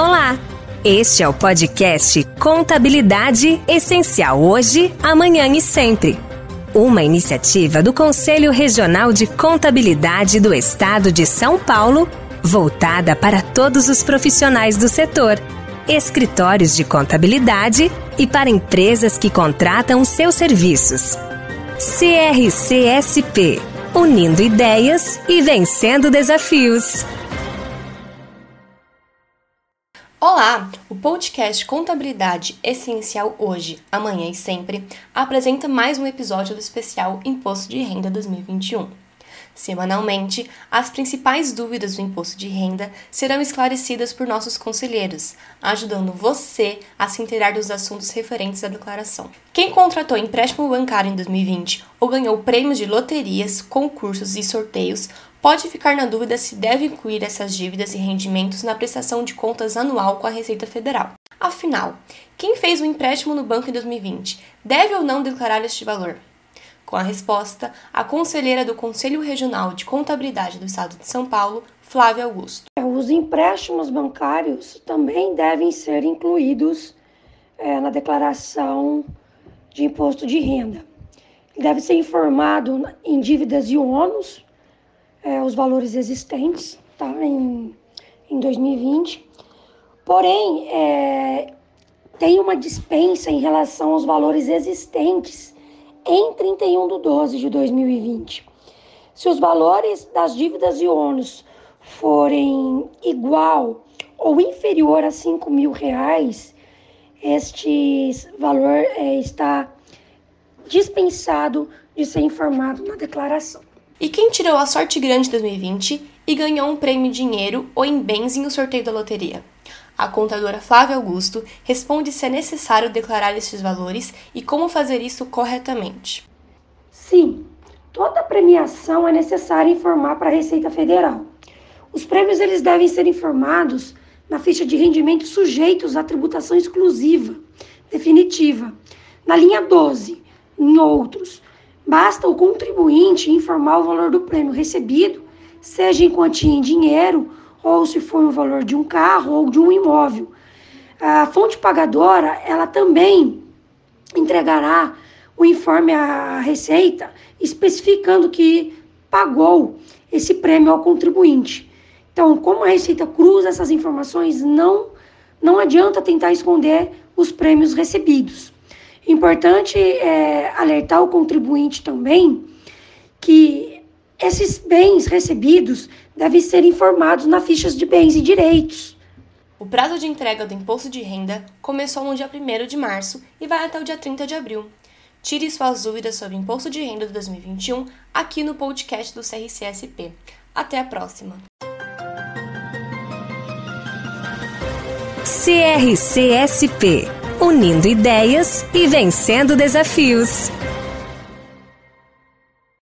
Olá! Este é o podcast Contabilidade Essencial hoje, amanhã e sempre. Uma iniciativa do Conselho Regional de Contabilidade do Estado de São Paulo, voltada para todos os profissionais do setor, escritórios de contabilidade e para empresas que contratam seus serviços. CRCSP Unindo ideias e vencendo desafios. Olá! O podcast Contabilidade Essencial Hoje, Amanhã e Sempre apresenta mais um episódio do especial Imposto de Renda 2021. Semanalmente, as principais dúvidas do imposto de renda serão esclarecidas por nossos conselheiros, ajudando você a se inteirar dos assuntos referentes à declaração. Quem contratou empréstimo bancário em 2020 ou ganhou prêmios de loterias, concursos e sorteios pode ficar na dúvida se deve incluir essas dívidas e rendimentos na prestação de contas anual com a Receita Federal. Afinal, quem fez um empréstimo no banco em 2020 deve ou não declarar este valor? Com a resposta, a conselheira do Conselho Regional de Contabilidade do Estado de São Paulo, Flávia Augusto. É, os empréstimos bancários também devem ser incluídos é, na declaração de imposto de renda. deve ser informado em dívidas e ônus é, os valores existentes tá, em, em 2020. Porém, é, tem uma dispensa em relação aos valores existentes em 31 de 12 de 2020. Se os valores das dívidas e ônus forem igual ou inferior a 5 mil reais, este valor é, está dispensado de ser informado na declaração. E quem tirou a sorte grande de 2020 e ganhou um prêmio em dinheiro ou em bens em um sorteio da loteria? A contadora Flávia Augusto responde se é necessário declarar esses valores e como fazer isso corretamente. Sim, toda premiação é necessário informar para a Receita Federal. Os prêmios eles devem ser informados na ficha de rendimentos sujeitos à tributação exclusiva, definitiva, na linha 12, em outros Basta o contribuinte informar o valor do prêmio recebido, seja em quantia em dinheiro ou se for o valor de um carro ou de um imóvel. A fonte pagadora, ela também entregará o informe à Receita especificando que pagou esse prêmio ao contribuinte. Então, como a Receita cruza essas informações, não não adianta tentar esconder os prêmios recebidos. Importante é alertar o contribuinte também que esses bens recebidos devem ser informados na fichas de bens e direitos. O prazo de entrega do imposto de renda começou no dia 1 de março e vai até o dia 30 de abril. Tire suas dúvidas sobre imposto de renda de 2021 aqui no podcast do CRCSP. Até a próxima! CRCSP unindo ideias e vencendo desafios.